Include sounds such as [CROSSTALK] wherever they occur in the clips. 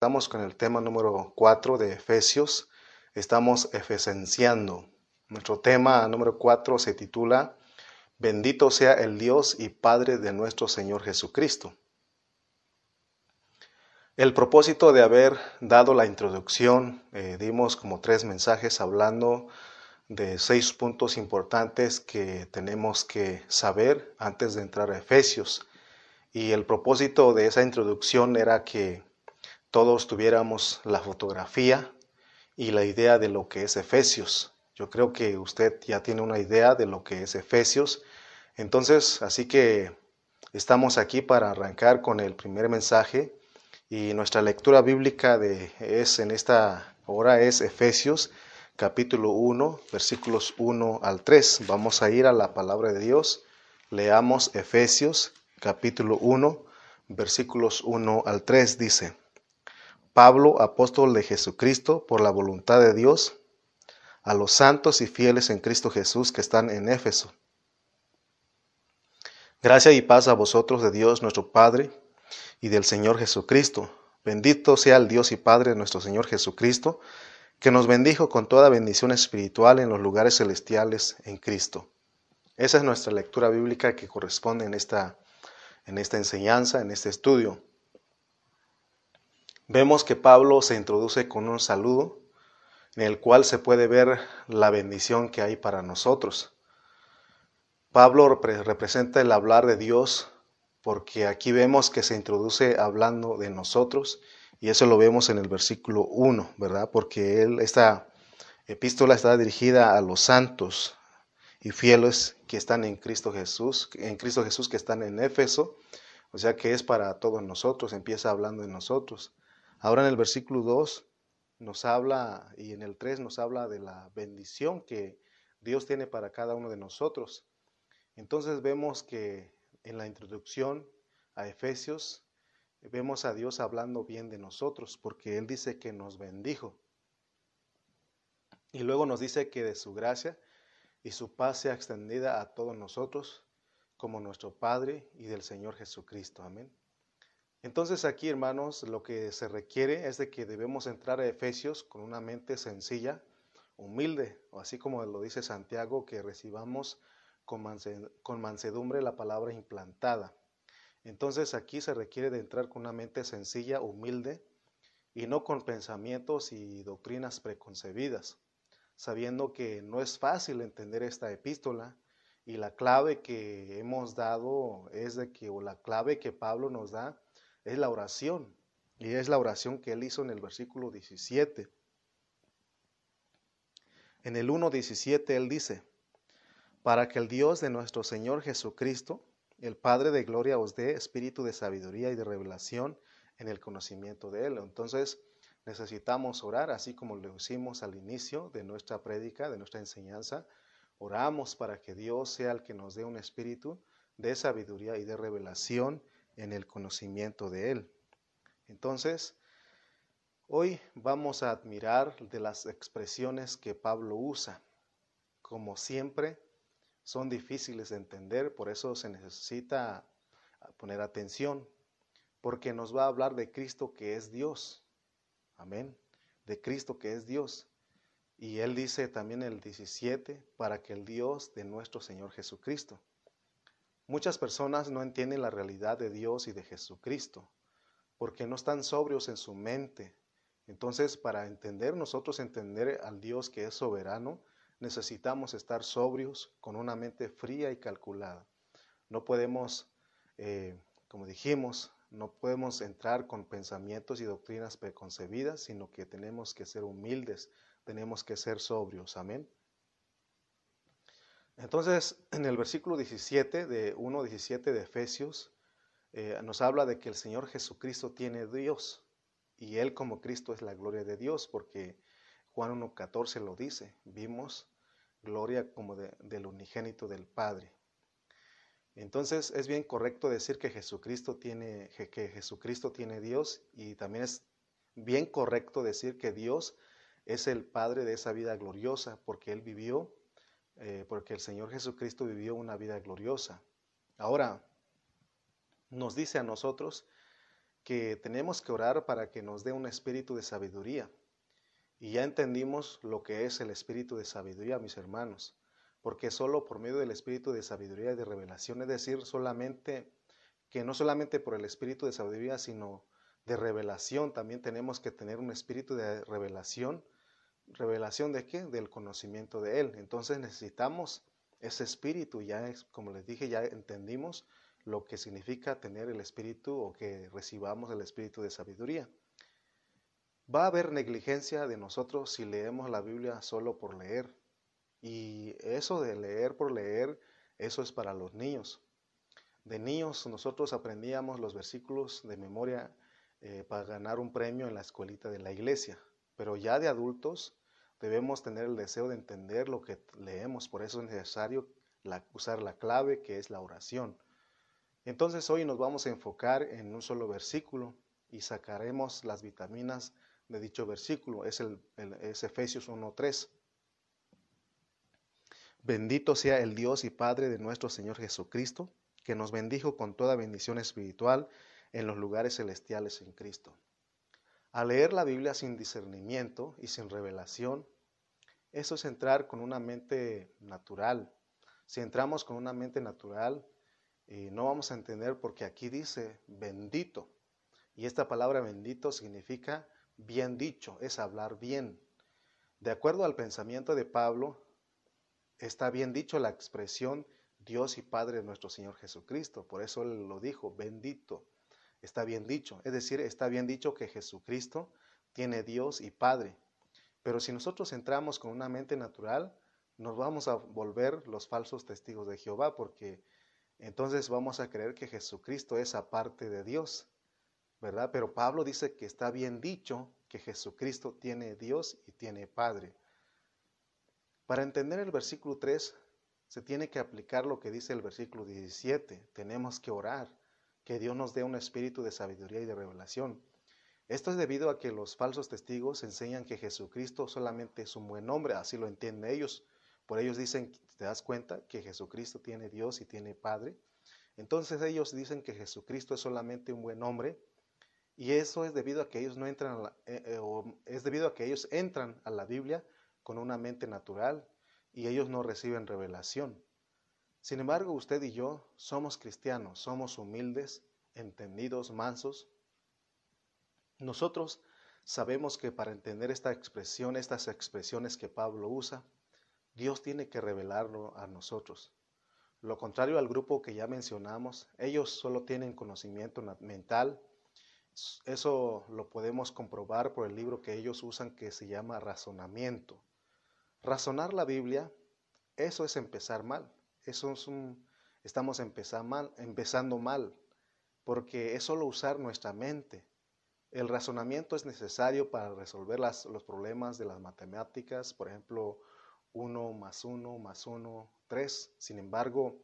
Estamos con el tema número 4 de Efesios. Estamos efesenciando. Nuestro tema número 4 se titula Bendito sea el Dios y Padre de nuestro Señor Jesucristo. El propósito de haber dado la introducción, eh, dimos como tres mensajes hablando de seis puntos importantes que tenemos que saber antes de entrar a Efesios. Y el propósito de esa introducción era que todos tuviéramos la fotografía y la idea de lo que es Efesios. Yo creo que usted ya tiene una idea de lo que es Efesios. Entonces, así que estamos aquí para arrancar con el primer mensaje y nuestra lectura bíblica de, es en esta hora es Efesios capítulo 1, versículos 1 al 3. Vamos a ir a la palabra de Dios. Leamos Efesios capítulo 1, versículos 1 al 3 dice: Pablo, apóstol de Jesucristo, por la voluntad de Dios, a los santos y fieles en Cristo Jesús que están en Éfeso. Gracia y paz a vosotros de Dios nuestro Padre y del Señor Jesucristo. Bendito sea el Dios y Padre de nuestro Señor Jesucristo, que nos bendijo con toda bendición espiritual en los lugares celestiales en Cristo. Esa es nuestra lectura bíblica que corresponde en esta, en esta enseñanza, en este estudio. Vemos que Pablo se introduce con un saludo en el cual se puede ver la bendición que hay para nosotros. Pablo representa el hablar de Dios porque aquí vemos que se introduce hablando de nosotros y eso lo vemos en el versículo 1, ¿verdad? Porque él, esta epístola está dirigida a los santos y fieles que están en Cristo Jesús, en Cristo Jesús que están en Éfeso, o sea que es para todos nosotros, empieza hablando de nosotros. Ahora en el versículo 2 nos habla, y en el 3 nos habla de la bendición que Dios tiene para cada uno de nosotros. Entonces vemos que en la introducción a Efesios vemos a Dios hablando bien de nosotros, porque Él dice que nos bendijo. Y luego nos dice que de su gracia y su paz sea extendida a todos nosotros, como nuestro Padre y del Señor Jesucristo. Amén. Entonces aquí, hermanos, lo que se requiere es de que debemos entrar a Efesios con una mente sencilla, humilde, o así como lo dice Santiago, que recibamos con, mansedumbre la palabra implantada. Entonces aquí se requiere de entrar con una mente sencilla, humilde, y no con pensamientos y doctrinas preconcebidas, sabiendo que no es fácil entender esta epístola y la clave que hemos dado es de que, o la clave que Pablo nos da, es la oración. Y es la oración que él hizo en el versículo 17. En el 1.17 él dice, para que el Dios de nuestro Señor Jesucristo, el Padre de Gloria, os dé espíritu de sabiduría y de revelación en el conocimiento de Él. Entonces necesitamos orar, así como lo hicimos al inicio de nuestra prédica, de nuestra enseñanza. Oramos para que Dios sea el que nos dé un espíritu de sabiduría y de revelación en el conocimiento de Él. Entonces, hoy vamos a admirar de las expresiones que Pablo usa. Como siempre, son difíciles de entender, por eso se necesita poner atención, porque nos va a hablar de Cristo que es Dios. Amén. De Cristo que es Dios. Y él dice también el 17, para que el Dios de nuestro Señor Jesucristo. Muchas personas no entienden la realidad de Dios y de Jesucristo porque no están sobrios en su mente. Entonces, para entender nosotros, entender al Dios que es soberano, necesitamos estar sobrios con una mente fría y calculada. No podemos, eh, como dijimos, no podemos entrar con pensamientos y doctrinas preconcebidas, sino que tenemos que ser humildes, tenemos que ser sobrios. Amén. Entonces, en el versículo 17 de 1.17 de Efesios, eh, nos habla de que el Señor Jesucristo tiene Dios y Él como Cristo es la gloria de Dios, porque Juan 1.14 lo dice, vimos gloria como del unigénito del Padre. Entonces es bien correcto decir que Jesucristo tiene que Jesucristo tiene Dios y también es bien correcto decir que Dios es el Padre de esa vida gloriosa porque Él vivió eh, porque el Señor Jesucristo vivió una vida gloriosa. Ahora, nos dice a nosotros que tenemos que orar para que nos dé un espíritu de sabiduría. Y ya entendimos lo que es el espíritu de sabiduría, mis hermanos, porque solo por medio del espíritu de sabiduría y de revelación, es decir, solamente que no solamente por el espíritu de sabiduría, sino de revelación, también tenemos que tener un espíritu de revelación. ¿Revelación de qué? Del conocimiento de Él. Entonces necesitamos ese espíritu, ya como les dije, ya entendimos lo que significa tener el espíritu o que recibamos el espíritu de sabiduría. Va a haber negligencia de nosotros si leemos la Biblia solo por leer. Y eso de leer por leer, eso es para los niños. De niños nosotros aprendíamos los versículos de memoria eh, para ganar un premio en la escuelita de la iglesia, pero ya de adultos debemos tener el deseo de entender lo que leemos, por eso es necesario usar la clave que es la oración. Entonces hoy nos vamos a enfocar en un solo versículo y sacaremos las vitaminas de dicho versículo, es, el, es Efesios 1.3. Bendito sea el Dios y Padre de nuestro Señor Jesucristo que nos bendijo con toda bendición espiritual en los lugares celestiales en Cristo. Al leer la Biblia sin discernimiento y sin revelación, eso es entrar con una mente natural. Si entramos con una mente natural, eh, no vamos a entender porque aquí dice bendito. Y esta palabra bendito significa bien dicho, es hablar bien. De acuerdo al pensamiento de Pablo, está bien dicho la expresión Dios y Padre de nuestro Señor Jesucristo. Por eso lo dijo, bendito. Está bien dicho. Es decir, está bien dicho que Jesucristo tiene Dios y Padre. Pero si nosotros entramos con una mente natural, nos vamos a volver los falsos testigos de Jehová, porque entonces vamos a creer que Jesucristo es aparte de Dios, ¿verdad? Pero Pablo dice que está bien dicho que Jesucristo tiene Dios y tiene Padre. Para entender el versículo 3, se tiene que aplicar lo que dice el versículo 17. Tenemos que orar, que Dios nos dé un espíritu de sabiduría y de revelación. Esto es debido a que los falsos testigos enseñan que Jesucristo solamente es un buen hombre, así lo entienden ellos. Por ellos dicen, ¿te das cuenta que Jesucristo tiene Dios y tiene Padre? Entonces ellos dicen que Jesucristo es solamente un buen hombre y eso es debido a que ellos no entran eh, eh, es debido a que ellos entran a la Biblia con una mente natural y ellos no reciben revelación. Sin embargo, usted y yo somos cristianos, somos humildes, entendidos, mansos. Nosotros sabemos que para entender esta expresión, estas expresiones que Pablo usa, Dios tiene que revelarlo a nosotros. Lo contrario al grupo que ya mencionamos, ellos solo tienen conocimiento mental. Eso lo podemos comprobar por el libro que ellos usan que se llama razonamiento. Razonar la Biblia, eso es empezar mal. Estamos empezando mal, porque es solo usar nuestra mente. El razonamiento es necesario para resolver los problemas de las matemáticas, por ejemplo, 1 más 1 más 1, 3. Sin embargo,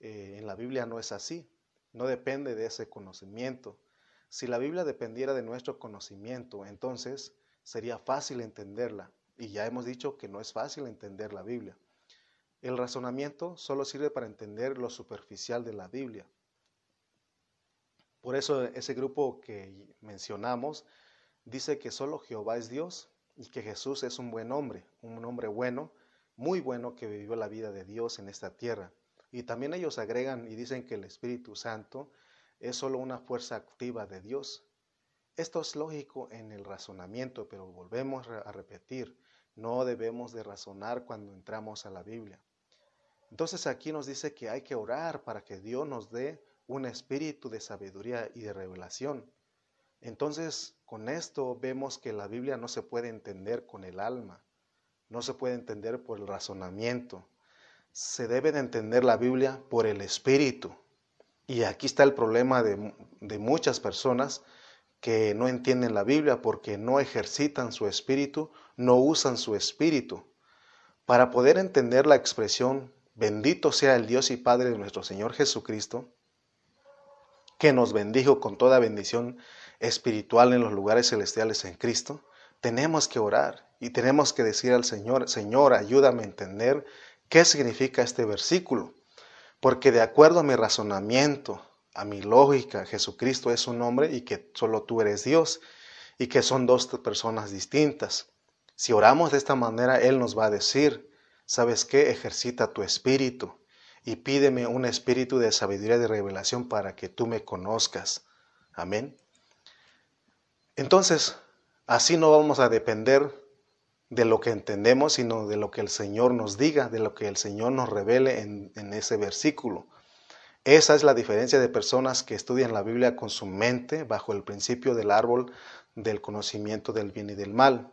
eh, en la Biblia no es así, no depende de ese conocimiento. Si la Biblia dependiera de nuestro conocimiento, entonces sería fácil entenderla. Y ya hemos dicho que no es fácil entender la Biblia. El razonamiento solo sirve para entender lo superficial de la Biblia. Por eso ese grupo que mencionamos dice que solo Jehová es Dios y que Jesús es un buen hombre, un hombre bueno, muy bueno que vivió la vida de Dios en esta tierra. Y también ellos agregan y dicen que el Espíritu Santo es solo una fuerza activa de Dios. Esto es lógico en el razonamiento, pero volvemos a repetir, no debemos de razonar cuando entramos a la Biblia. Entonces aquí nos dice que hay que orar para que Dios nos dé un espíritu de sabiduría y de revelación. Entonces, con esto vemos que la Biblia no se puede entender con el alma, no se puede entender por el razonamiento. Se debe de entender la Biblia por el espíritu. Y aquí está el problema de, de muchas personas que no entienden la Biblia porque no ejercitan su espíritu, no usan su espíritu. Para poder entender la expresión, bendito sea el Dios y Padre de nuestro Señor Jesucristo, que nos bendijo con toda bendición espiritual en los lugares celestiales en Cristo, tenemos que orar y tenemos que decir al Señor, Señor, ayúdame a entender qué significa este versículo, porque de acuerdo a mi razonamiento, a mi lógica, Jesucristo es un hombre y que solo tú eres Dios y que son dos personas distintas. Si oramos de esta manera, Él nos va a decir, ¿sabes qué? Ejercita tu espíritu y pídeme un espíritu de sabiduría y de revelación para que tú me conozcas. Amén. Entonces, así no vamos a depender de lo que entendemos, sino de lo que el Señor nos diga, de lo que el Señor nos revele en, en ese versículo. Esa es la diferencia de personas que estudian la Biblia con su mente bajo el principio del árbol del conocimiento del bien y del mal.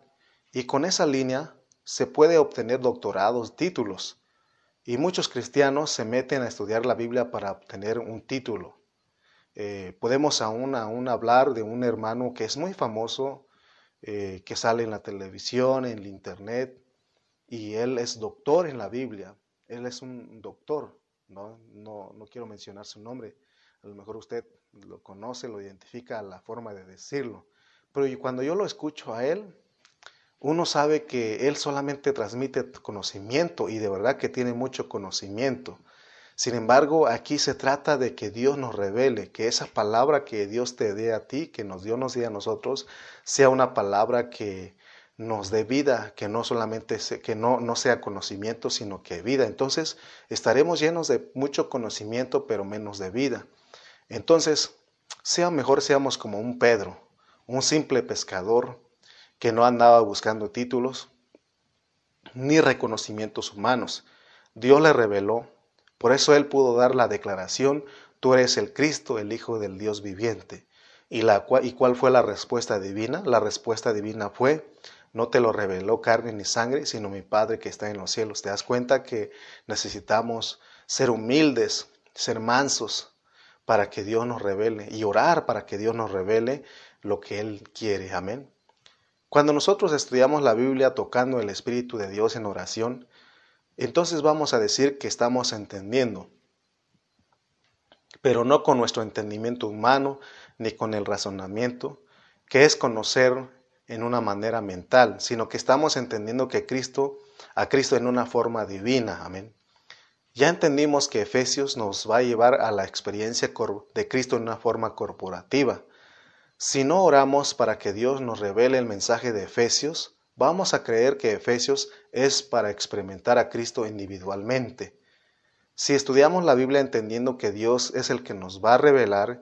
Y con esa línea se puede obtener doctorados, títulos. Y muchos cristianos se meten a estudiar la Biblia para obtener un título. Eh, podemos aún, aún hablar de un hermano que es muy famoso, eh, que sale en la televisión, en el internet, y él es doctor en la Biblia. Él es un doctor, no, no, no quiero mencionar su nombre. A lo mejor usted lo conoce, lo identifica la forma de decirlo. Pero cuando yo lo escucho a él, uno sabe que Él solamente transmite conocimiento y de verdad que tiene mucho conocimiento. Sin embargo, aquí se trata de que Dios nos revele, que esa palabra que Dios te dé a ti, que nos Dios nos dé a nosotros, sea una palabra que nos dé vida, que no solamente que no, no sea conocimiento, sino que vida. Entonces, estaremos llenos de mucho conocimiento, pero menos de vida. Entonces, sea mejor seamos como un Pedro, un simple pescador que no andaba buscando títulos ni reconocimientos humanos. Dios le reveló, por eso él pudo dar la declaración, tú eres el Cristo, el Hijo del Dios viviente. ¿Y, la, ¿Y cuál fue la respuesta divina? La respuesta divina fue, no te lo reveló carne ni sangre, sino mi Padre que está en los cielos. ¿Te das cuenta que necesitamos ser humildes, ser mansos, para que Dios nos revele y orar para que Dios nos revele lo que Él quiere? Amén. Cuando nosotros estudiamos la Biblia tocando el Espíritu de Dios en oración, entonces vamos a decir que estamos entendiendo, pero no con nuestro entendimiento humano ni con el razonamiento, que es conocer en una manera mental, sino que estamos entendiendo que Cristo, a Cristo en una forma divina, amén. Ya entendimos que Efesios nos va a llevar a la experiencia de Cristo en una forma corporativa. Si no oramos para que Dios nos revele el mensaje de Efesios, vamos a creer que Efesios es para experimentar a Cristo individualmente. Si estudiamos la Biblia entendiendo que Dios es el que nos va a revelar,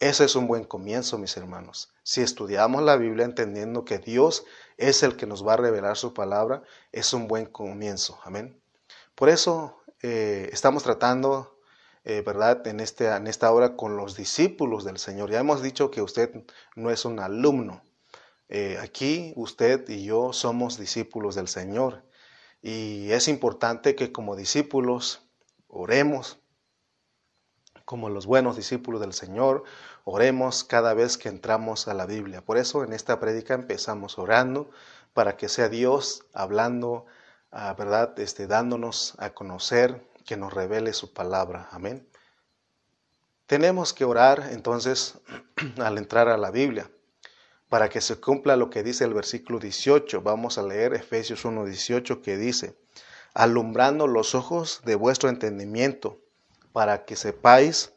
ese es un buen comienzo, mis hermanos. Si estudiamos la Biblia entendiendo que Dios es el que nos va a revelar su palabra, es un buen comienzo. Amén. Por eso eh, estamos tratando eh, ¿verdad? En, este, en esta hora con los discípulos del Señor. Ya hemos dicho que usted no es un alumno. Eh, aquí usted y yo somos discípulos del Señor. Y es importante que como discípulos oremos, como los buenos discípulos del Señor, oremos cada vez que entramos a la Biblia. Por eso en esta prédica empezamos orando para que sea Dios hablando, ah, ¿verdad? Este, dándonos a conocer que nos revele su palabra. Amén. Tenemos que orar entonces [CLEARS THROAT] al entrar a la Biblia para que se cumpla lo que dice el versículo 18. Vamos a leer Efesios 1.18 que dice, alumbrando los ojos de vuestro entendimiento para que sepáis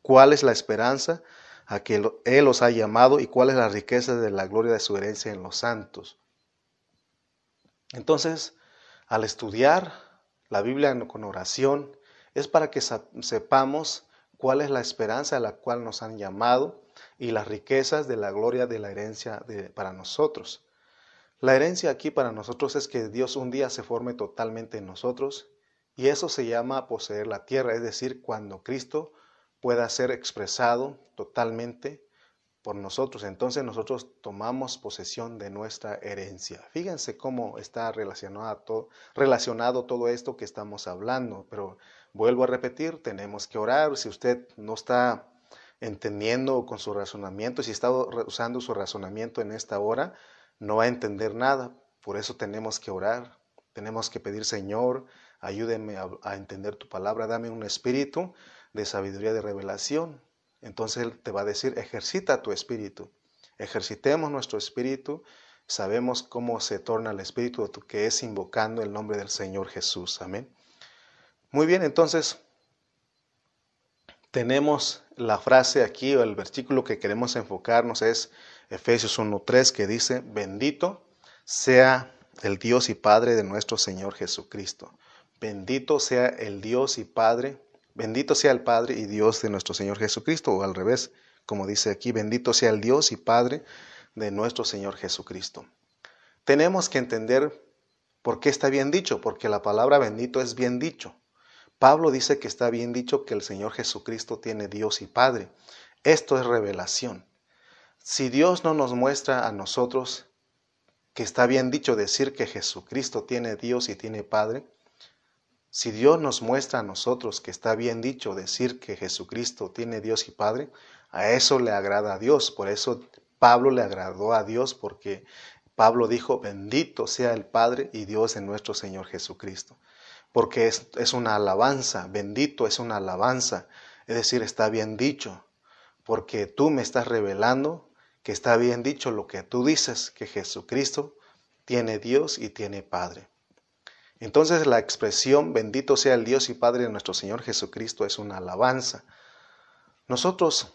cuál es la esperanza a que Él os ha llamado y cuál es la riqueza de la gloria de su herencia en los santos. Entonces, al estudiar la Biblia con oración es para que sepamos cuál es la esperanza a la cual nos han llamado y las riquezas de la gloria de la herencia para nosotros. La herencia aquí para nosotros es que Dios un día se forme totalmente en nosotros y eso se llama poseer la tierra, es decir, cuando Cristo pueda ser expresado totalmente por nosotros. Entonces nosotros tomamos posesión de nuestra herencia. Fíjense cómo está relacionado todo, relacionado todo esto que estamos hablando. Pero vuelvo a repetir, tenemos que orar. Si usted no está entendiendo con su razonamiento, si está usando su razonamiento en esta hora, no va a entender nada. Por eso tenemos que orar. Tenemos que pedir, Señor, ayúdeme a, a entender tu palabra, dame un espíritu de sabiduría, de revelación entonces Él te va a decir, ejercita tu espíritu. Ejercitemos nuestro espíritu. Sabemos cómo se torna el espíritu que es invocando el nombre del Señor Jesús. Amén. Muy bien, entonces tenemos la frase aquí o el versículo que queremos enfocarnos es Efesios 1.3 que dice, bendito sea el Dios y Padre de nuestro Señor Jesucristo. Bendito sea el Dios y Padre, bendito sea el Padre y Dios de nuestro Señor Jesucristo, o al revés, como dice aquí, bendito sea el Dios y Padre de nuestro Señor Jesucristo. Tenemos que entender por qué está bien dicho, porque la palabra bendito es bien dicho. Pablo dice que está bien dicho que el Señor Jesucristo tiene Dios y Padre. Esto es revelación. Si Dios no nos muestra a nosotros que está bien dicho decir que Jesucristo tiene Dios y tiene Padre, si Dios nos muestra a nosotros que está bien dicho decir que Jesucristo tiene Dios y Padre, a eso le agrada a Dios. Por eso Pablo le agradó a Dios porque Pablo dijo, bendito sea el Padre y Dios de nuestro Señor Jesucristo porque es, es una alabanza, bendito es una alabanza, es decir, está bien dicho, porque tú me estás revelando que está bien dicho lo que tú dices, que Jesucristo tiene Dios y tiene Padre. Entonces la expresión bendito sea el Dios y Padre de nuestro Señor Jesucristo es una alabanza. Nosotros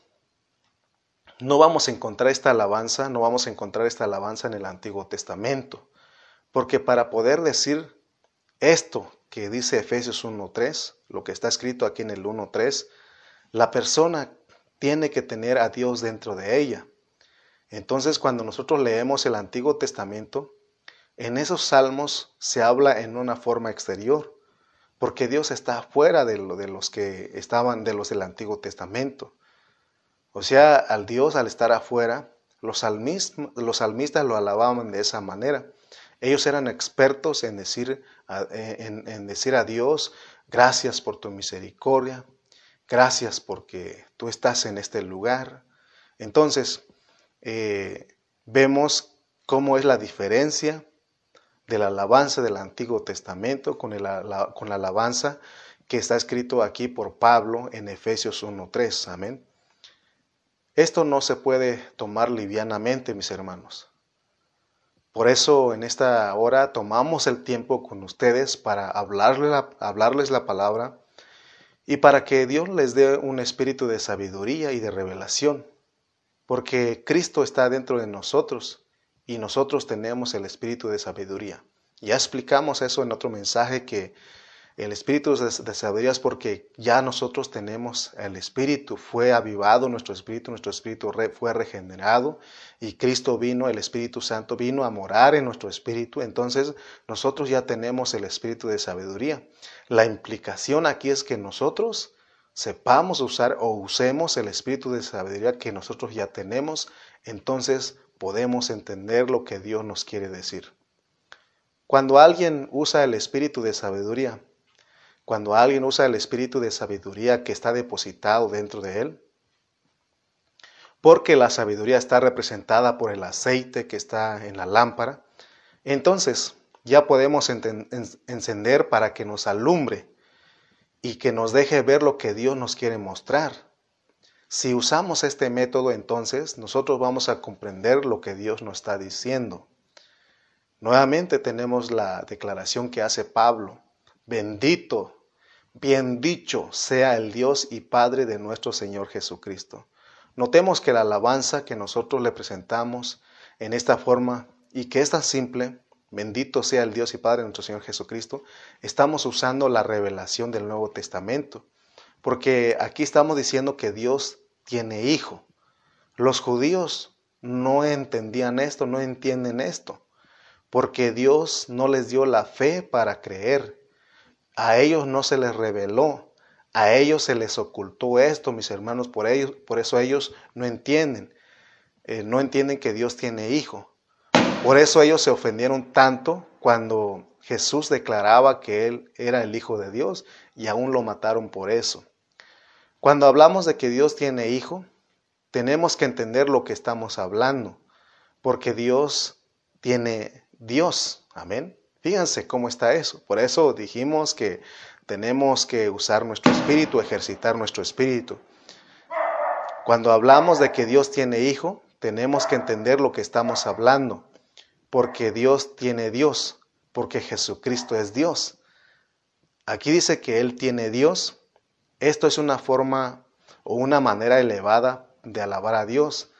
no vamos a encontrar esta alabanza, no vamos a encontrar esta alabanza en el Antiguo Testamento, porque para poder decir esto que dice Efesios 1.3, lo que está escrito aquí en el 1.3, la persona tiene que tener a Dios dentro de ella. Entonces cuando nosotros leemos el Antiguo Testamento, en esos salmos se habla en una forma exterior, porque Dios está fuera de, de los que estaban de los del Antiguo Testamento. O sea, al Dios al estar afuera, los, los salmistas lo alababan de esa manera. Ellos eran expertos en decir, en, decir a Dios, gracias por tu misericordia, gracias porque tú estás en este lugar. Entonces, eh, vemos cómo es la diferencia de la alabanza del Antiguo Testamento con, con la alabanza que está escrito aquí por Pablo en Efesios 1.3. Amén. Esto no se puede tomar livianamente, mis hermanos. Por eso en esta hora tomamos el tiempo con ustedes para la, hablarles la palabra y para que Dios les dé un espíritu de sabiduría y de revelación, porque Cristo está dentro de nosotros y nosotros tenemos el espíritu de sabiduría. Ya explicamos eso en otro mensaje que el espíritu de, sabiduría es porque ya nosotros tenemos el espíritu, fue avivado nuestro espíritu, nuestro espíritu fue regenerado y Cristo vino, el Espíritu Santo vino a morar en nuestro espíritu, entonces nosotros ya tenemos el espíritu de sabiduría. La implicación aquí es que nosotros sepamos usar o usemos el espíritu de sabiduría que nosotros ya tenemos, entonces podemos entender lo que Dios nos quiere decir. Cuando alguien usa el espíritu de sabiduría, cuando alguien usa el espíritu de sabiduría que está depositado dentro de él, porque la sabiduría está representada por el aceite que está en la lámpara, entonces ya podemos encender para que nos alumbre y que nos deje ver lo que Dios nos quiere mostrar. Si usamos este método, entonces nosotros vamos a comprender lo que Dios nos está diciendo. Nuevamente tenemos la declaración que hace Pablo. Bendito Bien dicho sea el Dios y Padre de nuestro Señor Jesucristo. Notemos que la alabanza que nosotros le presentamos en esta forma y que es tan simple, bendito sea el Dios y Padre de nuestro Señor Jesucristo, estamos usando la revelación del Nuevo Testamento, porque aquí estamos diciendo que Dios tiene hijo. Los judíos no entendían esto, no entienden esto, porque Dios no les dio la fe para creer a ellos no se les reveló, a ellos se les ocultó esto, mis hermanos, por, ellos, por eso ellos no entienden, eh, no entienden que Dios tiene hijo. Por eso ellos se ofendieron tanto cuando Jesús declaraba que Él era el Hijo de Dios y aún lo mataron por eso. Cuando hablamos de que Dios tiene hijo, tenemos que entender lo que estamos hablando, porque Dios tiene Dios. Amén. Fíjense cómo está eso. Por eso dijimos que tenemos que usar nuestro espíritu, ejercitar nuestro espíritu. Cuando hablamos de que Dios tiene hijo, tenemos que entender lo que estamos hablando, porque Dios tiene Dios, porque Jesucristo es Dios. Aquí dice que Él tiene Dios. Esto es una forma o una manera elevada de alabar a Dios,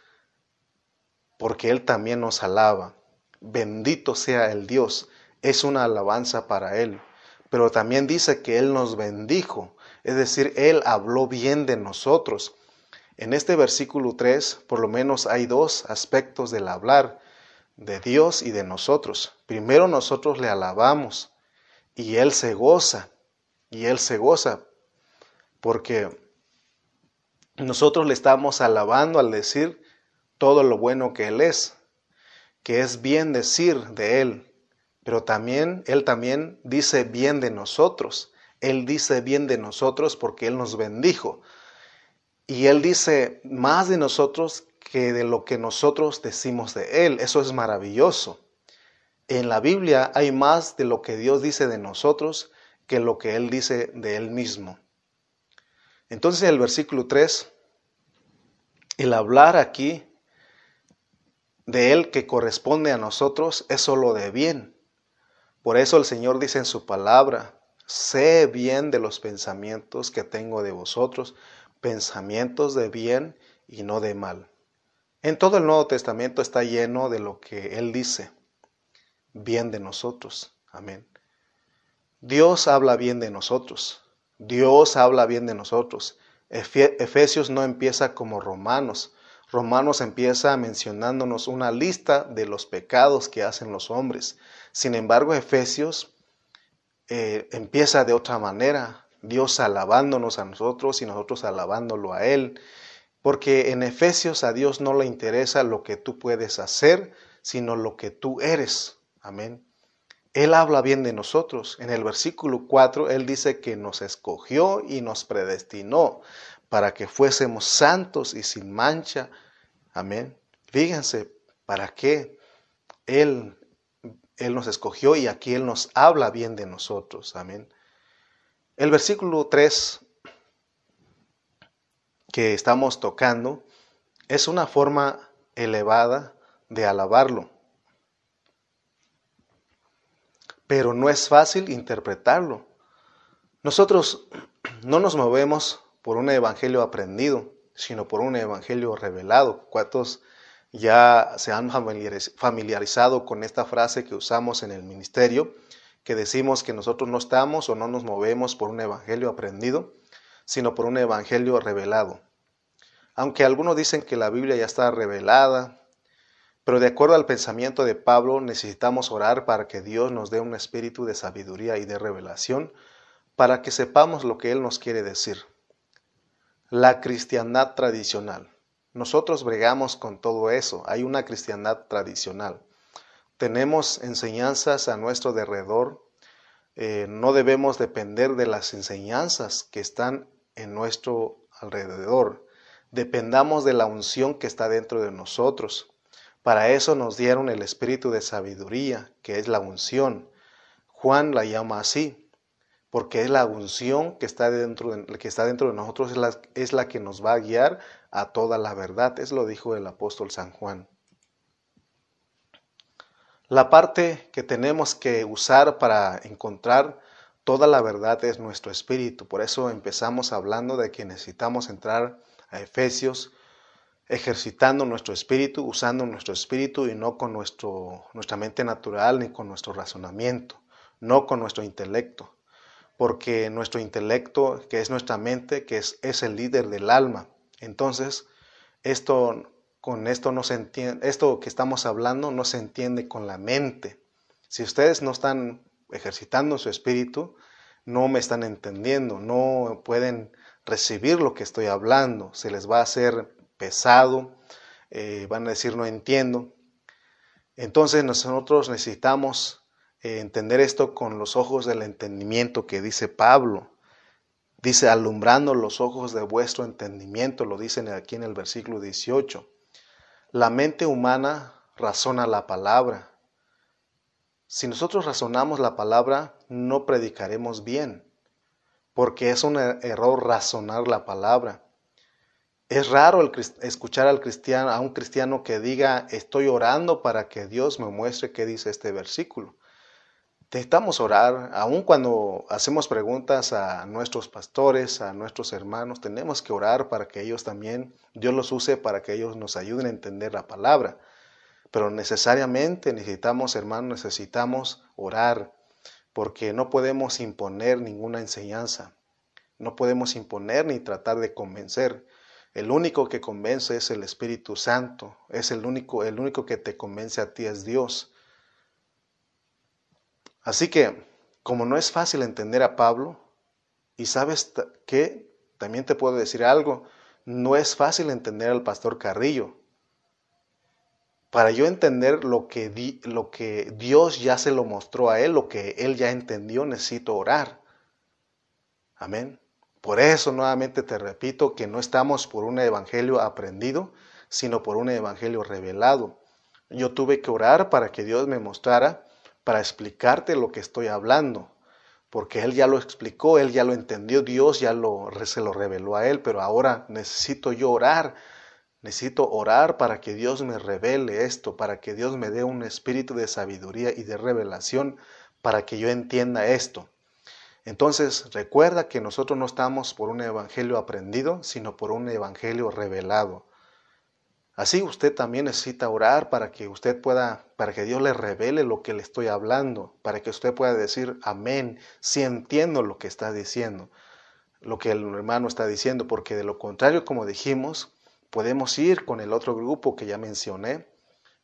porque Él también nos alaba. Bendito sea el Dios, es una alabanza para Él. Pero también dice que Él nos bendijo, es decir, Él habló bien de nosotros. En este versículo 3, por lo menos hay dos aspectos del hablar de Dios y de nosotros. Primero nosotros le alabamos y Él se goza, y Él se goza, porque nosotros le estamos alabando al decir todo lo bueno que Él es, que es bien decir de Él, pero también Él también dice bien de nosotros. Él dice bien de nosotros porque Él nos bendijo. Y Él dice más de nosotros que de lo que nosotros decimos de Él. Eso es maravilloso. En la Biblia hay más de lo que Dios dice de nosotros que lo que Él dice de Él mismo. Entonces el versículo 3, el hablar aquí de Él que corresponde a nosotros es solo de bien. Por eso el Señor dice en su palabra, sé bien de los pensamientos que tengo de vosotros, pensamientos de bien y no de mal. En todo el Nuevo Testamento está lleno de lo que Él dice, bien de nosotros. Amén. Dios habla bien de nosotros. Dios habla bien de nosotros. Efesios no empieza como Romanos. Romanos empieza mencionándonos una lista de los pecados que hacen los hombres. Sin embargo, Efesios eh, empieza de otra manera, Dios alabándonos a nosotros y nosotros alabándolo a Él. Porque en Efesios a Dios no le interesa lo que tú puedes hacer, sino lo que tú eres. Amén. Él habla bien de nosotros. En el versículo 4, Él dice que nos escogió y nos predestinó para que fuésemos santos y sin mancha. Amén. Fíjense, ¿para qué Él, Él nos escogió y aquí Él nos habla bien de nosotros? Amén. El versículo 3 que estamos tocando es una forma elevada de alabarlo. Pero no es fácil interpretarlo. Nosotros no nos movemos por un evangelio aprendido, sino por un evangelio revelado. ¿Cuántos ya se han familiarizado con esta frase que usamos en el ministerio, que decimos que nosotros no estamos o no nos movemos por un evangelio aprendido, sino por un evangelio revelado? Aunque algunos dicen que la Biblia ya está revelada, pero de acuerdo al pensamiento de Pablo, necesitamos orar para que Dios nos dé un espíritu de sabiduría y de revelación para que sepamos lo que Él nos quiere decir. La cristiandad tradicional. Nosotros bregamos con todo eso. Hay una cristiandad tradicional. Tenemos enseñanzas a nuestro derredor. Eh, no debemos depender de las enseñanzas que están en nuestro alrededor. Dependamos de la unción que está dentro de nosotros. Para eso nos dieron el espíritu de sabiduría, que es la unción. Juan la llama así, porque es la unción que está dentro de, nosotros, es la, es la que nos va a guiar a toda la verdad. Es lo dijo el apóstol San Juan. La parte que tenemos que usar para encontrar toda la verdad es nuestro espíritu. Por eso empezamos hablando de que necesitamos entrar a Efesios ejercitando nuestro espíritu, usando nuestro espíritu y no con nuestro, nuestra mente natural ni con nuestro razonamiento, no con nuestro intelecto, porque nuestro intelecto, que es nuestra mente, que es, es el líder del alma. Entonces, esto con esto no se entiende, esto que estamos hablando no se entiende con la mente. Si ustedes no están ejercitando su espíritu, no me están entendiendo, no pueden recibir lo que estoy hablando, se les va a hacer pesado, eh, van a decir no entiendo. Entonces nosotros necesitamos eh, entender esto con los ojos del entendimiento que dice Pablo. Dice, alumbrando los ojos de vuestro entendimiento, lo dicen aquí en el versículo 18. La mente humana razona la palabra. Si nosotros razonamos la palabra, no predicaremos bien, porque es un er-, error razonar la palabra. Es raro escuchar al cristiano, a un cristiano que diga, estoy orando para que Dios me muestre qué dice este versículo. necesitamos orar, aun cuando hacemos preguntas a nuestros pastores, a nuestros hermanos, tenemos que orar para que ellos también, Dios los use para que ellos nos ayuden a entender la palabra. Pero necesariamente necesitamos, hermanos, necesitamos orar, porque no podemos imponer ninguna enseñanza, no podemos imponer ni tratar de convencer. El único que convence es el Espíritu Santo, es el único, el único que te convence a ti es Dios. Así que, como no es fácil entender a Pablo, y sabes que, también te puedo decir algo, no es fácil entender al pastor Carrillo. Para yo entender lo que, lo que Dios ya se lo mostró a él, lo que él ya entendió, necesito orar. Amén. Por eso nuevamente te repito que no estamos por un evangelio aprendido, sino por un evangelio revelado. Yo tuve que orar para que Dios me mostrara, para explicarte lo que estoy hablando, porque Él ya lo explicó, Él ya lo entendió, Dios ya lo, se lo reveló a Él, pero ahora necesito yo orar, necesito orar para que Dios me revele esto, para que Dios me dé un espíritu de sabiduría y de revelación, para que yo entienda esto. Entonces, recuerda que nosotros no estamos por un evangelio aprendido, sino por un evangelio revelado. Así usted también necesita orar para que usted pueda, para que Dios le revele lo que le estoy hablando, para que usted pueda decir amén, si entiendo lo que está diciendo, lo que el hermano está diciendo, porque de lo contrario, como dijimos, podemos ir con el otro grupo que ya mencioné,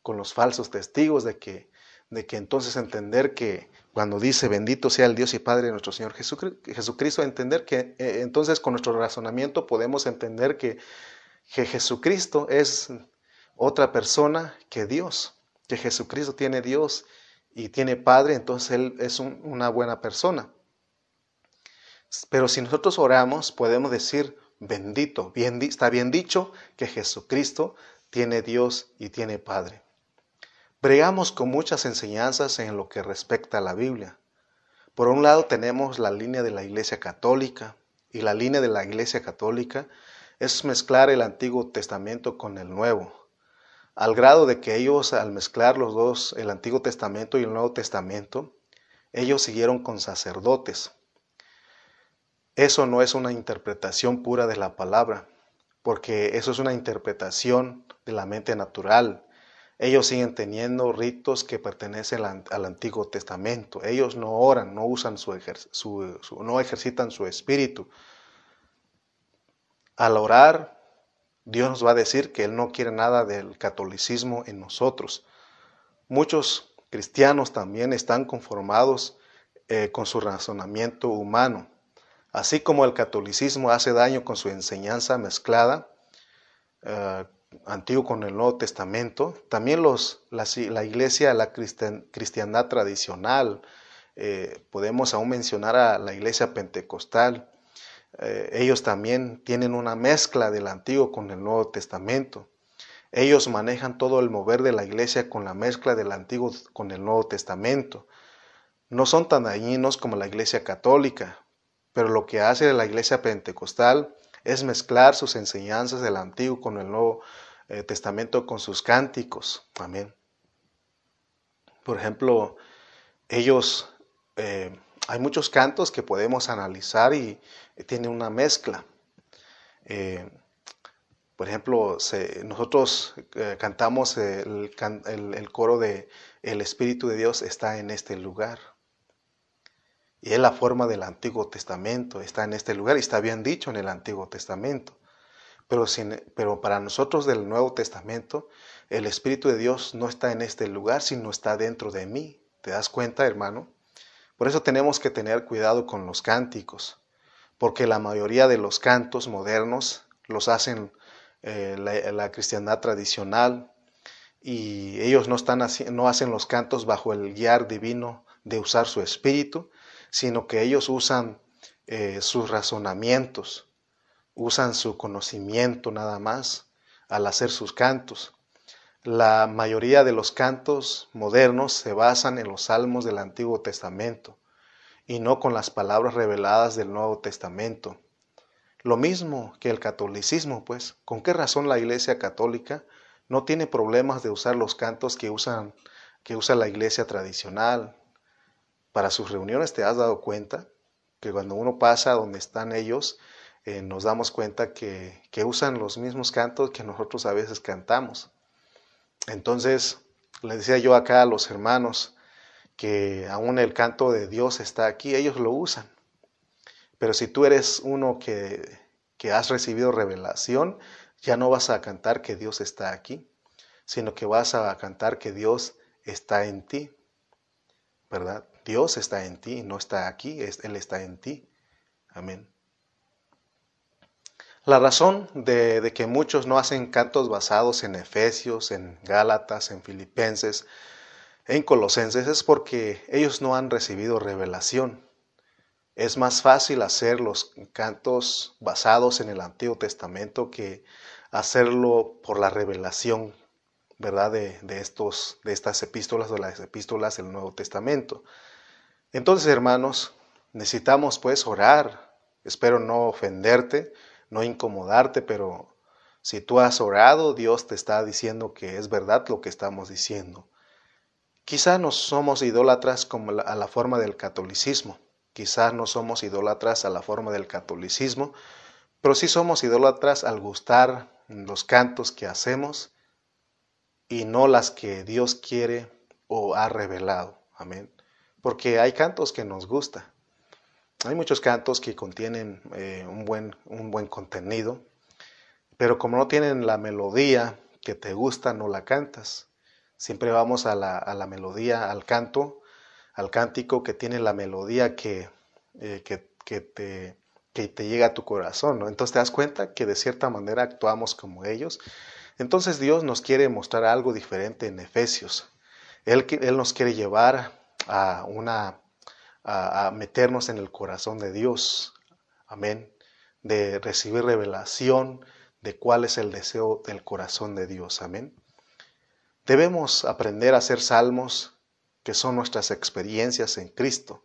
con los falsos testigos de que, de que entonces entender que cuando dice bendito sea el Dios y Padre de nuestro Señor Jesucristo, entender que eh, entonces con nuestro razonamiento podemos entender que, Jesucristo es otra persona que Dios, que Jesucristo tiene Dios y tiene Padre, entonces Él es una buena persona. Pero si nosotros oramos, podemos decir, bendito, está bien dicho que Jesucristo tiene Dios y tiene Padre. Bregamos con muchas enseñanzas en lo que respecta a la Biblia. Por un lado tenemos la línea de la Iglesia Católica, y la línea de la Iglesia Católica es mezclar el Antiguo Testamento con el Nuevo, al grado de que ellos al mezclar los dos, el Antiguo Testamento y el Nuevo Testamento, ellos siguieron con sacerdotes. Eso no es una interpretación pura de la palabra, porque eso es una interpretación de la mente natural, ellos siguen teniendo ritos que pertenecen al, Antiguo Testamento. Ellos no oran, no usan su, no ejercitan su espíritu. Al orar, Dios nos va a decir que Él no quiere nada del catolicismo en nosotros. Muchos cristianos también están conformados eh, con su razonamiento humano. Así como el catolicismo hace daño con su enseñanza mezclada, eh, Antiguo con el Nuevo Testamento, también los, la, iglesia, la cristiandad tradicional, eh, podemos aún mencionar a la iglesia pentecostal, eh, ellos también tienen una mezcla del Antiguo con el Nuevo Testamento. Ellos manejan todo el mover de la iglesia con la mezcla del Antiguo con el Nuevo Testamento. No son tan dañinos como la iglesia católica, pero lo que hace la iglesia pentecostal es mezclar sus enseñanzas del Antiguo con el Nuevo eh, Testamento, con sus cánticos. Amén. Por ejemplo, ellos, eh, hay muchos cantos que podemos analizar y, tiene una mezcla. Eh, por ejemplo, nosotros cantamos el, el, coro de El Espíritu de Dios está en este lugar. Y es la forma del Antiguo Testamento, está en este lugar y está bien dicho en el Antiguo Testamento. Pero, pero para nosotros del Nuevo Testamento, el Espíritu de Dios no está en este lugar, sino está dentro de mí. ¿Te das cuenta, hermano? Por eso tenemos que tener cuidado con los cánticos, porque la mayoría de los cantos modernos los hacen eh, la, la, cristiandad tradicional y ellos no, están no hacen los cantos bajo el guiar divino de usar su espíritu, sino que ellos usan eh, sus razonamientos, usan su conocimiento nada más al hacer sus cantos. La mayoría de los cantos modernos se basan en los salmos del Antiguo Testamento y no con las palabras reveladas del Nuevo Testamento. Lo mismo que el catolicismo, pues, ¿con qué razón la Iglesia Católica no tiene problemas de usar los cantos que usan que usa la Iglesia tradicional, para sus reuniones, ¿te has dado cuenta? Que cuando uno pasa donde están ellos, eh, nos damos cuenta que, usan los mismos cantos que nosotros a veces cantamos. Entonces, le decía yo acá a los hermanos que aún el canto de Dios está aquí, ellos lo usan. Pero si tú eres uno que, que has recibido revelación, ya no vas a cantar que Dios está aquí, sino que vas a cantar que Dios está en ti. ¿Verdad? Dios está en ti, no está aquí, Él está en ti. Amén. La razón de, que muchos no hacen cantos basados en Efesios, en Gálatas, en Filipenses, en Colosenses es porque ellos no han recibido revelación. Es más fácil hacer los cantos basados en el Antiguo Testamento que hacerlo por la revelación, ¿verdad? De, estos, de estas epístolas o las epístolas del Nuevo Testamento. Entonces, hermanos, necesitamos pues orar. Espero no ofenderte, no incomodarte, pero si tú has orado, Dios te está diciendo que es verdad lo que estamos diciendo. Quizá no somos idólatras como a la forma del catolicismo, quizá no somos idólatras a la forma del catolicismo, pero sí somos idólatras al gustar los cantos que hacemos y no las que Dios quiere o ha revelado. Amén. Porque hay cantos que nos gustan, hay muchos cantos que contienen eh, un, buen, un buen contenido, pero como no tienen la melodía que te gusta, no la cantas. Siempre vamos a la, a la melodía, al canto, al cántico que tiene la melodía que, eh, que, que, te, que te llega a tu corazón. ¿no? Entonces te das cuenta que de cierta manera actuamos como ellos. Entonces Dios nos quiere mostrar algo diferente en Efesios. Él, él nos quiere llevar a una a, meternos en el corazón de Dios. Amén. De recibir revelación de cuál es el deseo del corazón de Dios. Amén. Debemos aprender a hacer salmos que son nuestras experiencias en Cristo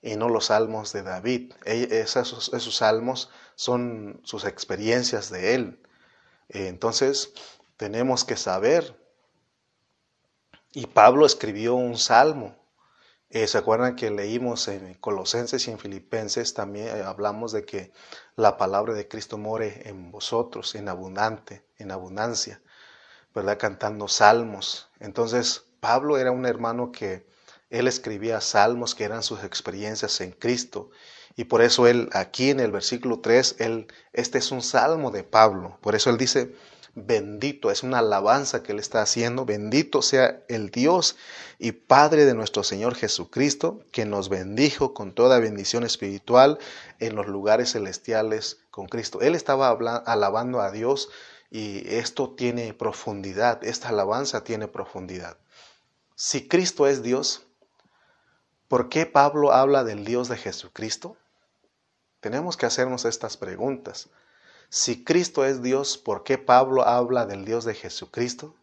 y no los salmos de David. Esos, esos salmos son sus experiencias de Él. Entonces, tenemos que saber. Y Pablo escribió un salmo eh, ¿Se acuerdan que leímos en Colosenses y en Filipenses también eh, hablamos de que la palabra de Cristo more en vosotros, en abundante, en abundancia, ¿verdad? Cantando salmos. Entonces, Pablo era un hermano que él escribía salmos que eran sus experiencias en Cristo. Y por eso él, aquí en el versículo 3, él, este es un salmo de Pablo. Por eso él dice, bendito, es una alabanza que él está haciendo, bendito sea el Dios y Padre de nuestro Señor Jesucristo, que nos bendijo con toda bendición espiritual en los lugares celestiales con Cristo. Él estaba alabando a Dios y esto tiene profundidad, esta alabanza tiene profundidad. Si Cristo es Dios, ¿por qué Pablo habla del Dios de Jesucristo? Tenemos que hacernos estas preguntas. Si Cristo es Dios, ¿por qué Pablo habla del Dios de Jesucristo?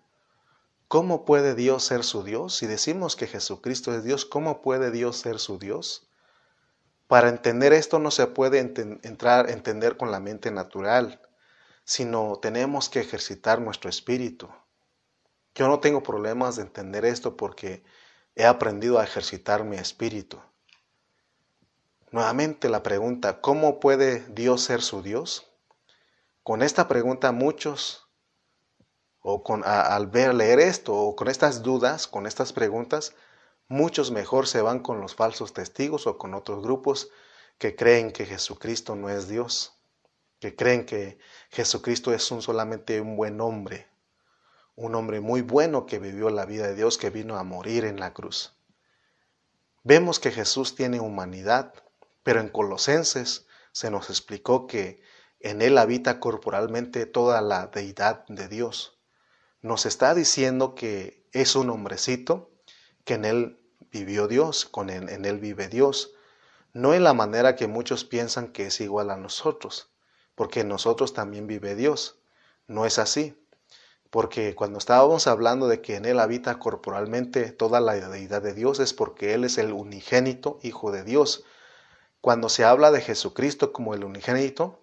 ¿Cómo puede Dios ser su Dios? Si decimos que Jesucristo es Dios, ¿cómo puede Dios ser su Dios? Para entender esto no se puede entrar entender con la mente natural, sino tenemos que ejercitar nuestro espíritu. Yo no tengo problemas de entender esto porque he aprendido a ejercitar mi espíritu. Nuevamente la pregunta, ¿cómo puede Dios ser su Dios? Con esta pregunta muchos, o con, al ver, leer esto, o con estas dudas, con estas preguntas, muchos mejor se van con los falsos testigos o con otros grupos que creen que Jesucristo no es Dios, que creen que Jesucristo es un solamente un buen hombre, un hombre muy bueno que vivió la vida de Dios, que vino a morir en la cruz. Vemos que Jesús tiene humanidad, pero en Colosenses se nos explicó que en él habita corporalmente toda la deidad de Dios. Nos está diciendo que es un hombrecito, que en él vivió Dios, con en él vive Dios, no en la manera que muchos piensan que es igual a nosotros, porque en nosotros también vive Dios. No es así, porque cuando estábamos hablando de que en él habita corporalmente toda la deidad de Dios es porque él es el unigénito Hijo de Dios. Cuando se habla de Jesucristo como el unigénito,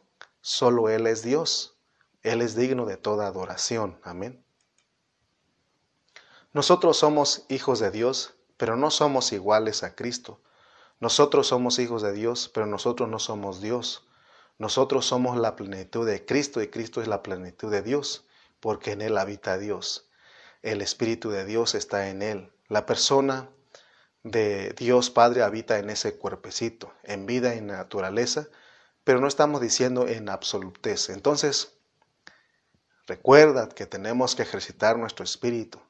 Solo Él es Dios. Él es digno de toda adoración. Amén. Nosotros somos hijos de Dios, pero no somos iguales a Cristo. Nosotros somos hijos de Dios, pero nosotros no somos Dios. Nosotros somos la plenitud de Cristo y Cristo es la plenitud de Dios, porque en Él habita Dios. El Espíritu de Dios está en Él. La persona de Dios Padre habita en ese cuerpecito, en vida y naturaleza, pero no estamos diciendo en absolutez. Entonces, recuerda que tenemos que ejercitar nuestro espíritu,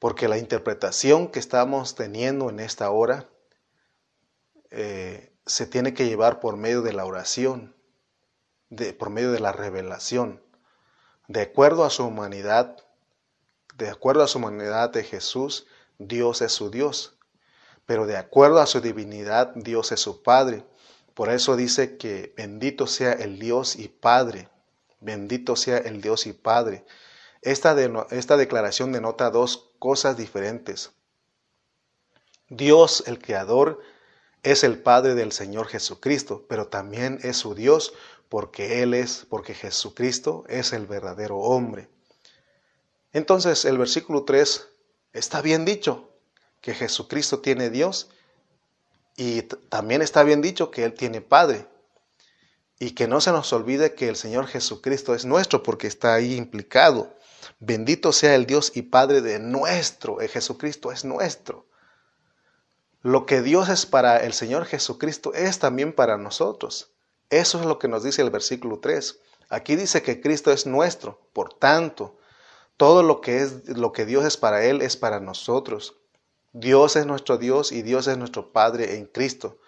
porque la interpretación que estamos teniendo en esta hora eh, se tiene que llevar por medio de la oración, de, por medio de la revelación, de acuerdo a su humanidad, de acuerdo a su humanidad de Jesús, Dios es su Dios, pero de acuerdo a su divinidad, Dios es su Padre. Por eso dice que bendito sea el Dios y Padre, bendito sea el Dios y Padre. Esta, esta declaración denota dos cosas diferentes. Dios, el Creador, es el Padre del Señor Jesucristo, pero también es su Dios porque Él es, porque Jesucristo es el verdadero hombre. Entonces el versículo 3 está bien dicho que Jesucristo tiene Dios y también está bien dicho que Él tiene Padre. Y que no se nos olvide que el Señor Jesucristo es nuestro porque está ahí implicado. Bendito sea el Dios y Padre de nuestro. El Jesucristo es nuestro. Lo que Dios es para el Señor Jesucristo es también para nosotros. Eso es lo que nos dice el versículo 3. Aquí dice que Cristo es nuestro. Por tanto, todo lo que es lo que Dios es para él es para nosotros. Dios es nuestro Dios y Dios es nuestro Padre en Cristo.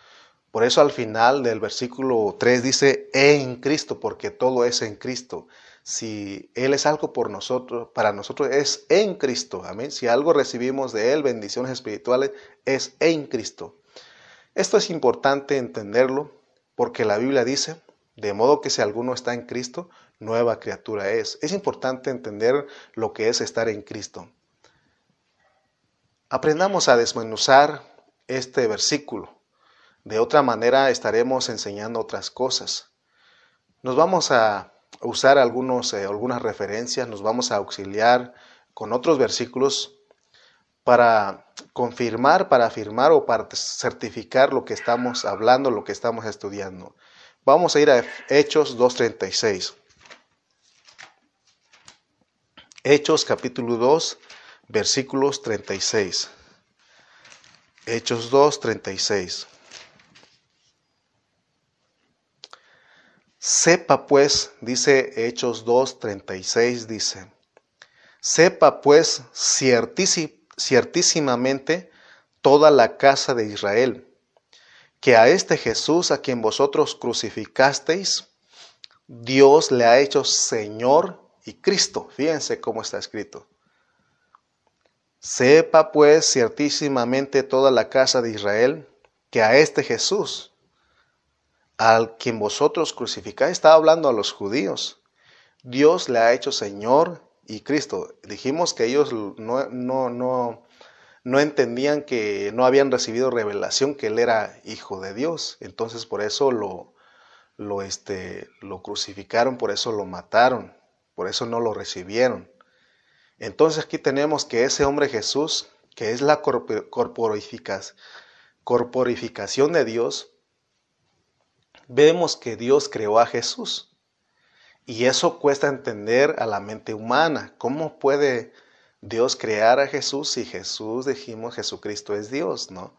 Por eso al final del versículo 3 dice en Cristo, porque todo es en Cristo. Si Él es algo por nosotros, para nosotros es en Cristo. Amén. Si algo recibimos de Él, bendiciones espirituales, es en Cristo. Esto es importante entenderlo porque la Biblia dice, de modo que si alguno está en Cristo, nueva criatura es. Es importante entender lo que es estar en Cristo. Aprendamos a desmenuzar este versículo. De otra manera estaremos enseñando otras cosas. Nos vamos a usar algunos, eh, algunas referencias, nos vamos a auxiliar con otros versículos para confirmar, para afirmar o para certificar lo que estamos hablando, lo que estamos estudiando. Vamos a ir a Hechos 2.36. Hechos capítulo 2, versículos 36. Hechos 2, 36. Sepa pues, dice Hechos 2, 36, dice, sepa pues ciertísimamente toda la casa de Israel, que a este Jesús a quien vosotros crucificasteis, Dios le ha hecho Señor y Cristo. Fíjense cómo está escrito. Sepa pues ciertísimamente toda la casa de Israel que a este Jesús, al quien vosotros crucificáis, está hablando a los judíos. Dios le ha hecho Señor y Cristo. Dijimos que ellos no, no, no, no entendían que no habían recibido revelación que Él era hijo de Dios. Entonces por eso lo, lo, este, lo crucificaron, por eso lo mataron, por eso no lo recibieron. Entonces aquí tenemos que ese hombre Jesús, que es la corporificación de Dios, vemos que Dios creó a Jesús. Y eso cuesta entender a la mente humana. ¿Cómo puede Dios crear a Jesús si Jesús, dijimos, Jesucristo es Dios, ¿no?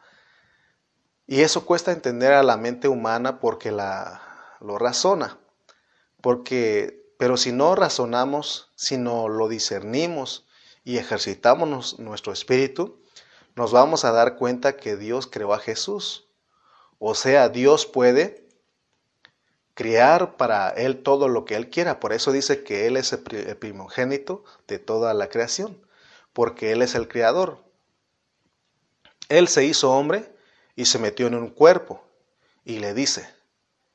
Y eso cuesta entender a la mente humana porque la, lo razona. Porque pero si no razonamos, si no lo discernimos y ejercitamos nuestro espíritu, nos vamos a dar cuenta que Dios creó a Jesús. O sea, Dios puede crear para Él todo lo que Él quiera. Por eso dice que Él es el primogénito de toda la creación, porque Él es el creador. Él se hizo hombre y se metió en un cuerpo y le dice,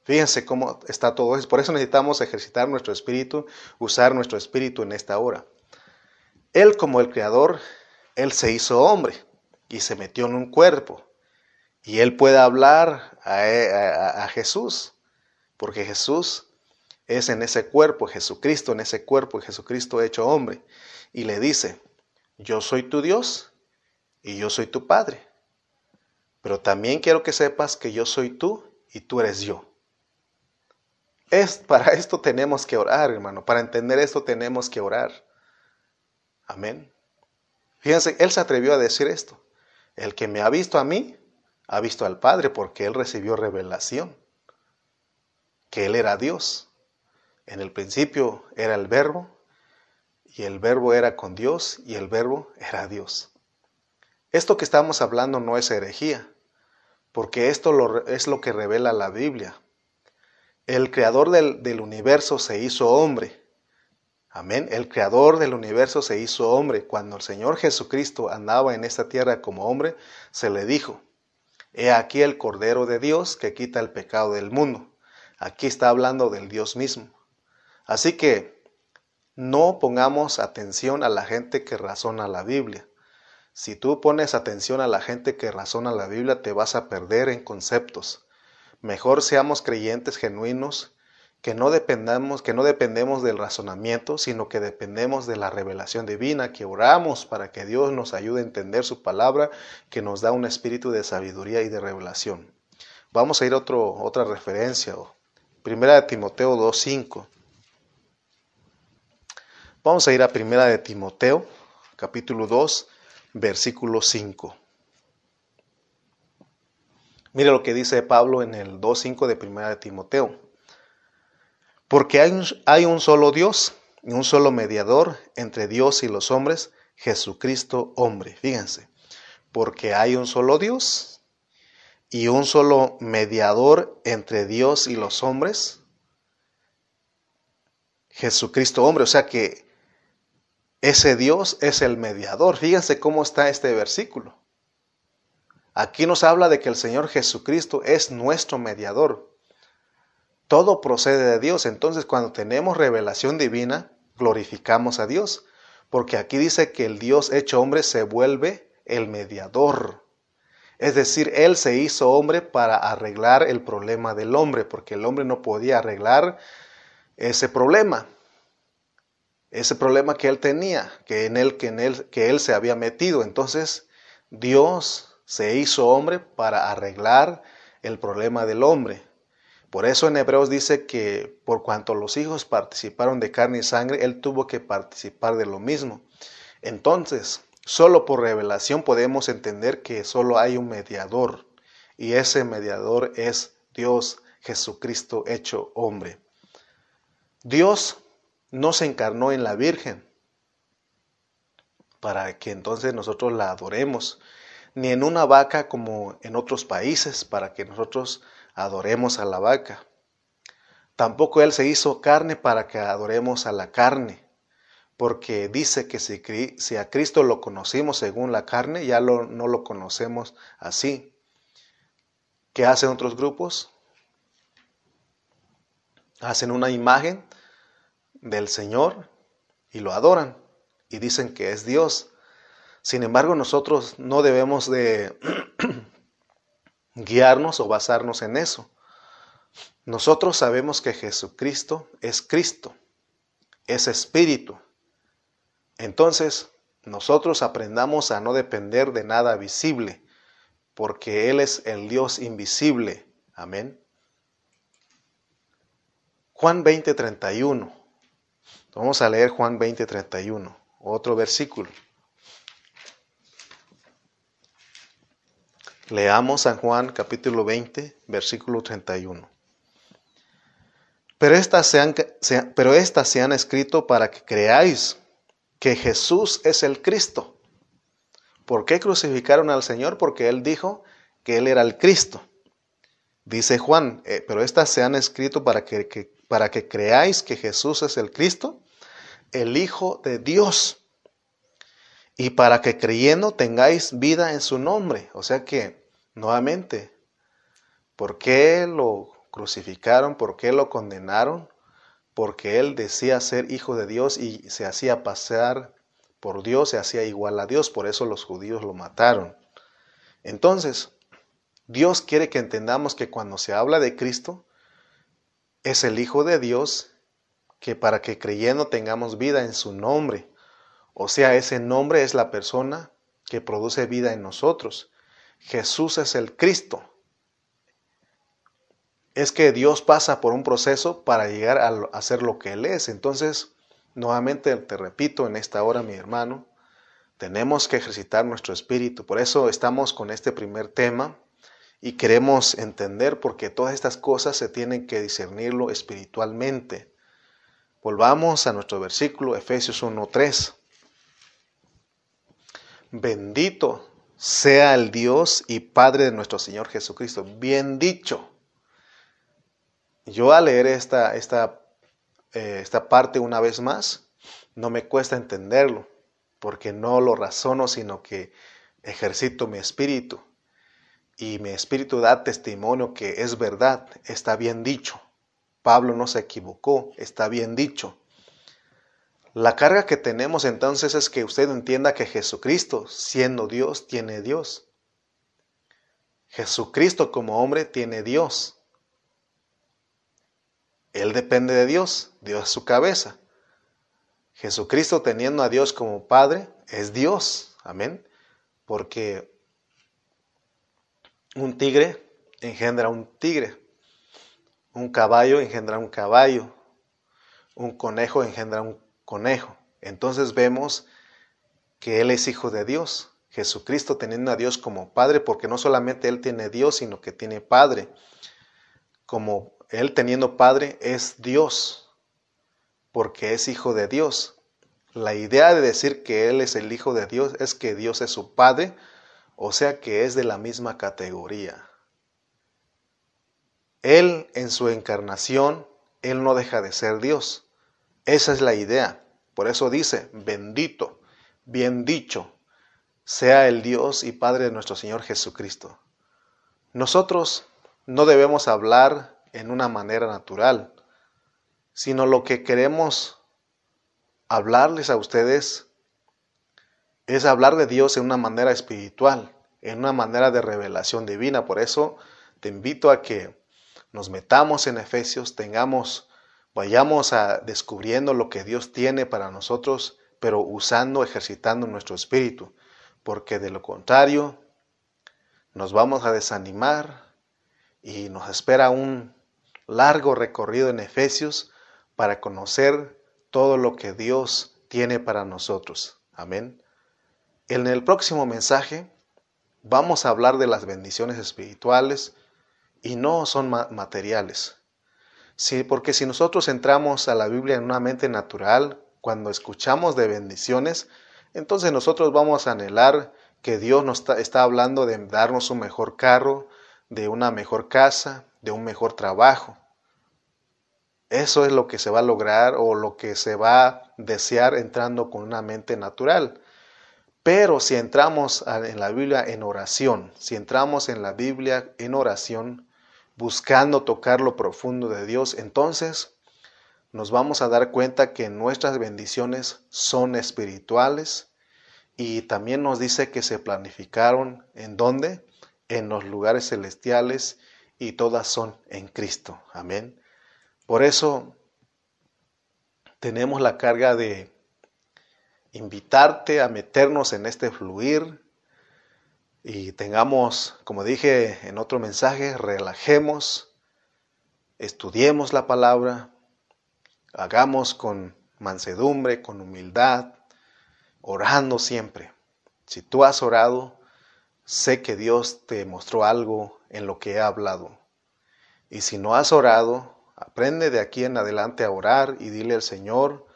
Fíjense cómo está todo eso. Por eso necesitamos ejercitar nuestro espíritu, usar nuestro espíritu en esta hora. Él como el Creador, Él se hizo hombre y se metió en un cuerpo. Y Él puede hablar a, Jesús, porque Jesús es en ese cuerpo, Jesucristo en ese cuerpo, Jesucristo hecho hombre. Y le dice, yo soy tu Dios y yo soy tu Padre. pero también quiero que sepas que yo soy tú y tú eres yo. Es, para esto tenemos que orar, hermano. Para entender esto tenemos que orar. Amén. Fíjense, él se atrevió a decir esto. El que me ha visto a mí, ha visto al Padre, porque él recibió revelación, que él era Dios. En el principio era el verbo, y el verbo era con Dios, y el verbo era Dios. Esto que estamos hablando no es herejía, porque esto es lo que revela la Biblia. El creador del, universo se hizo hombre. Amén. El creador del universo se hizo hombre. Cuando el Señor Jesucristo andaba en esta tierra como hombre, se le dijo, He aquí el Cordero de Dios que quita el pecado del mundo. Aquí está hablando del Dios mismo. Así que no pongamos atención a la gente que razona la Biblia. Si tú pones atención a la gente que razona la Biblia, te vas a perder en conceptos. Mejor seamos creyentes genuinos, que no dependamos, que no dependemos del razonamiento, sino que dependemos de la revelación divina, que oramos para que Dios nos ayude a entender su palabra, que nos da un espíritu de sabiduría y de revelación. Vamos a ir a otro, otra referencia, Primera de Timoteo 2.5. Vamos a ir a Primera de Timoteo, capítulo 2, versículo 5. Mire lo que dice Pablo en el 2.5 de Primera de Timoteo. Porque hay un, hay un solo Dios y un solo mediador entre Dios y los hombres, Jesucristo hombre. Fíjense, porque hay un solo Dios y un solo mediador entre Dios y los hombres, Jesucristo hombre. O sea que ese Dios es el mediador. Fíjense cómo está este versículo. Aquí nos habla de que el Señor Jesucristo es nuestro mediador. Todo procede de Dios. Entonces cuando tenemos revelación divina, glorificamos a Dios. Porque aquí dice que el Dios hecho hombre se vuelve el mediador. Es decir, Él se hizo hombre para arreglar el problema del hombre, porque el hombre no podía arreglar ese problema ese problema que él tenía, que en que en él, que él se había metido. Entonces, Dios se hizo hombre para arreglar el problema del hombre. Por eso en Hebreos dice que por cuanto los hijos participaron de carne y sangre, él tuvo que participar de lo mismo. Entonces, solo por revelación podemos entender que solo hay un mediador y ese mediador es Dios Jesucristo hecho hombre. Dios no se encarnó en la Virgen para que entonces nosotros la adoremos, ni en una vaca como en otros países para que nosotros adoremos a la vaca. Tampoco Él se hizo carne para que adoremos a la carne, porque dice que si, a Cristo lo conocimos según la carne, ya no lo conocemos así. ¿Qué hacen otros grupos? Hacen una imagen del Señor y lo adoran y dicen que es Dios. Sin embargo, nosotros no debemos de [CLEARS THROAT] guiarnos o basarnos en eso. Nosotros sabemos que Jesucristo es Cristo, es Espíritu. Entonces, nosotros aprendamos a no depender de nada visible, porque Él es el Dios invisible. Amén. Juan 20, 31. Vamos a leer Juan 20, 31, otro versículo. Leamos San Juan capítulo 20, versículo 31. Pero estas, se han, pero estas se han escrito para que creáis que Jesús es el Cristo. ¿Por qué crucificaron al Señor? Porque Él dijo que Él era el Cristo. Dice Juan, eh, pero estas se han escrito para que, para que creáis que Jesús es el Cristo el Hijo de Dios. Y para que creyendo tengáis vida en su nombre. O sea que, nuevamente, ¿por qué lo crucificaron? ¿Por qué lo condenaron? Porque él decía ser hijo de Dios y se hacía pasar por Dios, se hacía igual a Dios. Por eso los judíos lo mataron. Entonces, Dios quiere que entendamos que cuando se habla de Cristo, es el Hijo de Dios que para que creyendo tengamos vida en su nombre. O sea, ese nombre es la persona que produce vida en nosotros. Jesús es el Cristo. Es que Dios pasa por un proceso para llegar a, ser lo que Él es. Entonces, nuevamente te repito en esta hora, mi hermano, tenemos que ejercitar nuestro espíritu. Por eso estamos con este primer tema y queremos entender porque todas estas cosas se tienen que discernirlo espiritualmente. Volvamos a nuestro versículo Efesios 1.3. Bendito sea el Dios y Padre de nuestro Señor Jesucristo. Bien dicho. Yo al leer esta, esta, eh, esta parte una vez más, no me cuesta entenderlo, porque no lo razono, sino que ejercito mi espíritu. Y mi espíritu da testimonio que es verdad, está bien dicho. Pablo no se equivocó, está bien dicho. La carga que tenemos entonces es que usted entienda que Jesucristo, siendo Dios, tiene Dios. Jesucristo como hombre tiene Dios. Él depende de Dios, Dios es su cabeza. Jesucristo teniendo a Dios como Padre es Dios, amén. Porque un tigre engendra un tigre, un caballo engendra un caballo, un conejo engendra un conejo. Entonces vemos que Él es hijo de Dios. Jesucristo teniendo a Dios como Padre, porque no solamente Él tiene Dios, sino que tiene Padre. Como Él teniendo Padre es Dios, porque es hijo de Dios. La idea de decir que Él es el hijo de Dios es que Dios es su Padre, o sea que es de la misma categoría. Él en su encarnación, Él no deja de ser Dios. Esa es la idea. Por eso dice, bendito, bien dicho, sea el Dios y Padre de nuestro Señor Jesucristo. Nosotros no debemos hablar en una manera natural, sino lo que queremos hablarles a ustedes es hablar de Dios en una manera espiritual, en una manera de revelación divina. Por eso te invito a que nos metamos en Efesios, tengamos vayamos a descubriendo lo que Dios tiene para nosotros, pero usando, ejercitando nuestro espíritu, porque de lo contrario nos vamos a desanimar y nos espera un largo recorrido en Efesios para conocer todo lo que Dios tiene para nosotros. Amén. En el próximo mensaje vamos a hablar de las bendiciones espirituales y no son materiales. Sí, porque si nosotros entramos a la Biblia en una mente natural, cuando escuchamos de bendiciones, entonces nosotros vamos a anhelar que Dios nos está, hablando de darnos un mejor carro, de una mejor casa, de un mejor trabajo. Eso es lo que se va a lograr o lo que se va a desear entrando con una mente natural. Pero si entramos en la Biblia en oración, si entramos en la Biblia en oración, buscando tocar lo profundo de Dios, entonces nos vamos a dar cuenta que nuestras bendiciones son espirituales y también nos dice que se planificaron en dónde? En los lugares celestiales y todas son en Cristo. Amén. Por eso tenemos la carga de invitarte a meternos en este fluir y tengamos, como dije en otro mensaje, relajemos, estudiemos la palabra, hagamos con mansedumbre, con humildad, orando siempre. Si tú has orado, sé que Dios te mostró algo en lo que he hablado. Y si no has orado, aprende de aquí en adelante a orar y dile al Señor,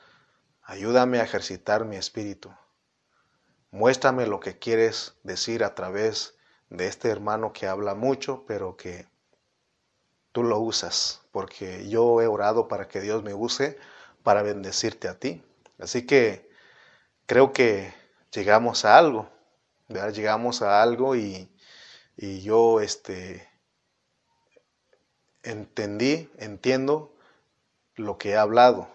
ayúdame a ejercitar mi espíritu. Muéstrame lo que quieres decir a través de este hermano que habla mucho, pero que tú lo usas, porque yo he orado para que Dios me use para bendecirte a ti. Así que creo que llegamos a algo, ¿verdad? Llegamos a algo y, yo este, entendí, entiendo lo que he hablado,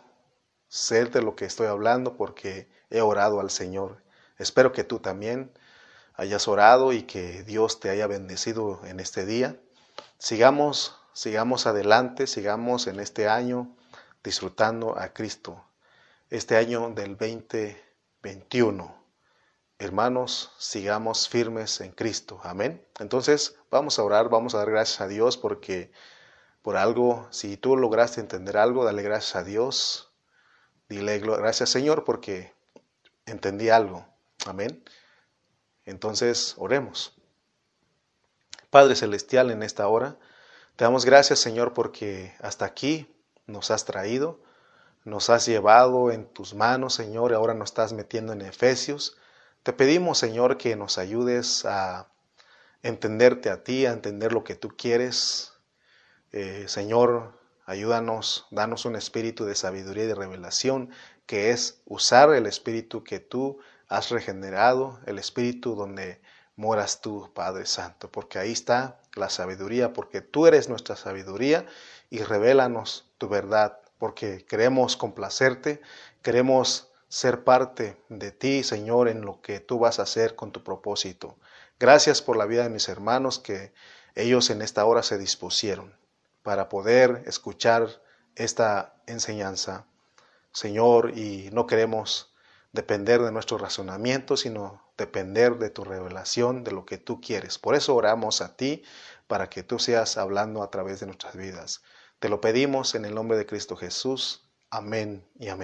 sé de lo que estoy hablando porque he orado al Señor Espero que tú también hayas orado y que Dios te haya bendecido en este día. Sigamos, sigamos adelante, sigamos en este año disfrutando a Cristo. Este año del 2021. hermanos, sigamos firmes en Cristo. Amén. Entonces, vamos a orar, vamos a dar gracias a Dios porque por algo, si tú lograste entender algo, dale gracias a Dios. Dile gracias Señor porque entendí algo. Amén. Entonces, oremos. Padre Celestial, en esta hora, te damos gracias Señor porque hasta aquí nos has traído, nos has llevado en tus manos Señor, y ahora nos estás metiendo en Efesios. Te pedimos Señor que nos ayudes a entenderte a ti, a entender lo que tú quieres. Eh, Señor, ayúdanos, danos un espíritu de sabiduría y de revelación, que es usar el espíritu que tú has regenerado, el espíritu donde moras tú, Padre Santo, porque ahí está la sabiduría, porque tú eres nuestra sabiduría y revélanos tu verdad, porque queremos complacerte, queremos ser parte de ti, Señor, en lo que tú vas a hacer con tu propósito. Gracias por la vida de mis hermanos que ellos en esta hora se dispusieron para poder escuchar esta enseñanza, Señor, y no queremos depender de nuestro razonamiento, sino depender de tu revelación, de lo que tú quieres. Por eso oramos a ti, para que tú seas hablando a través de nuestras vidas. Te lo pedimos en el nombre de Cristo Jesús. Amén y amén.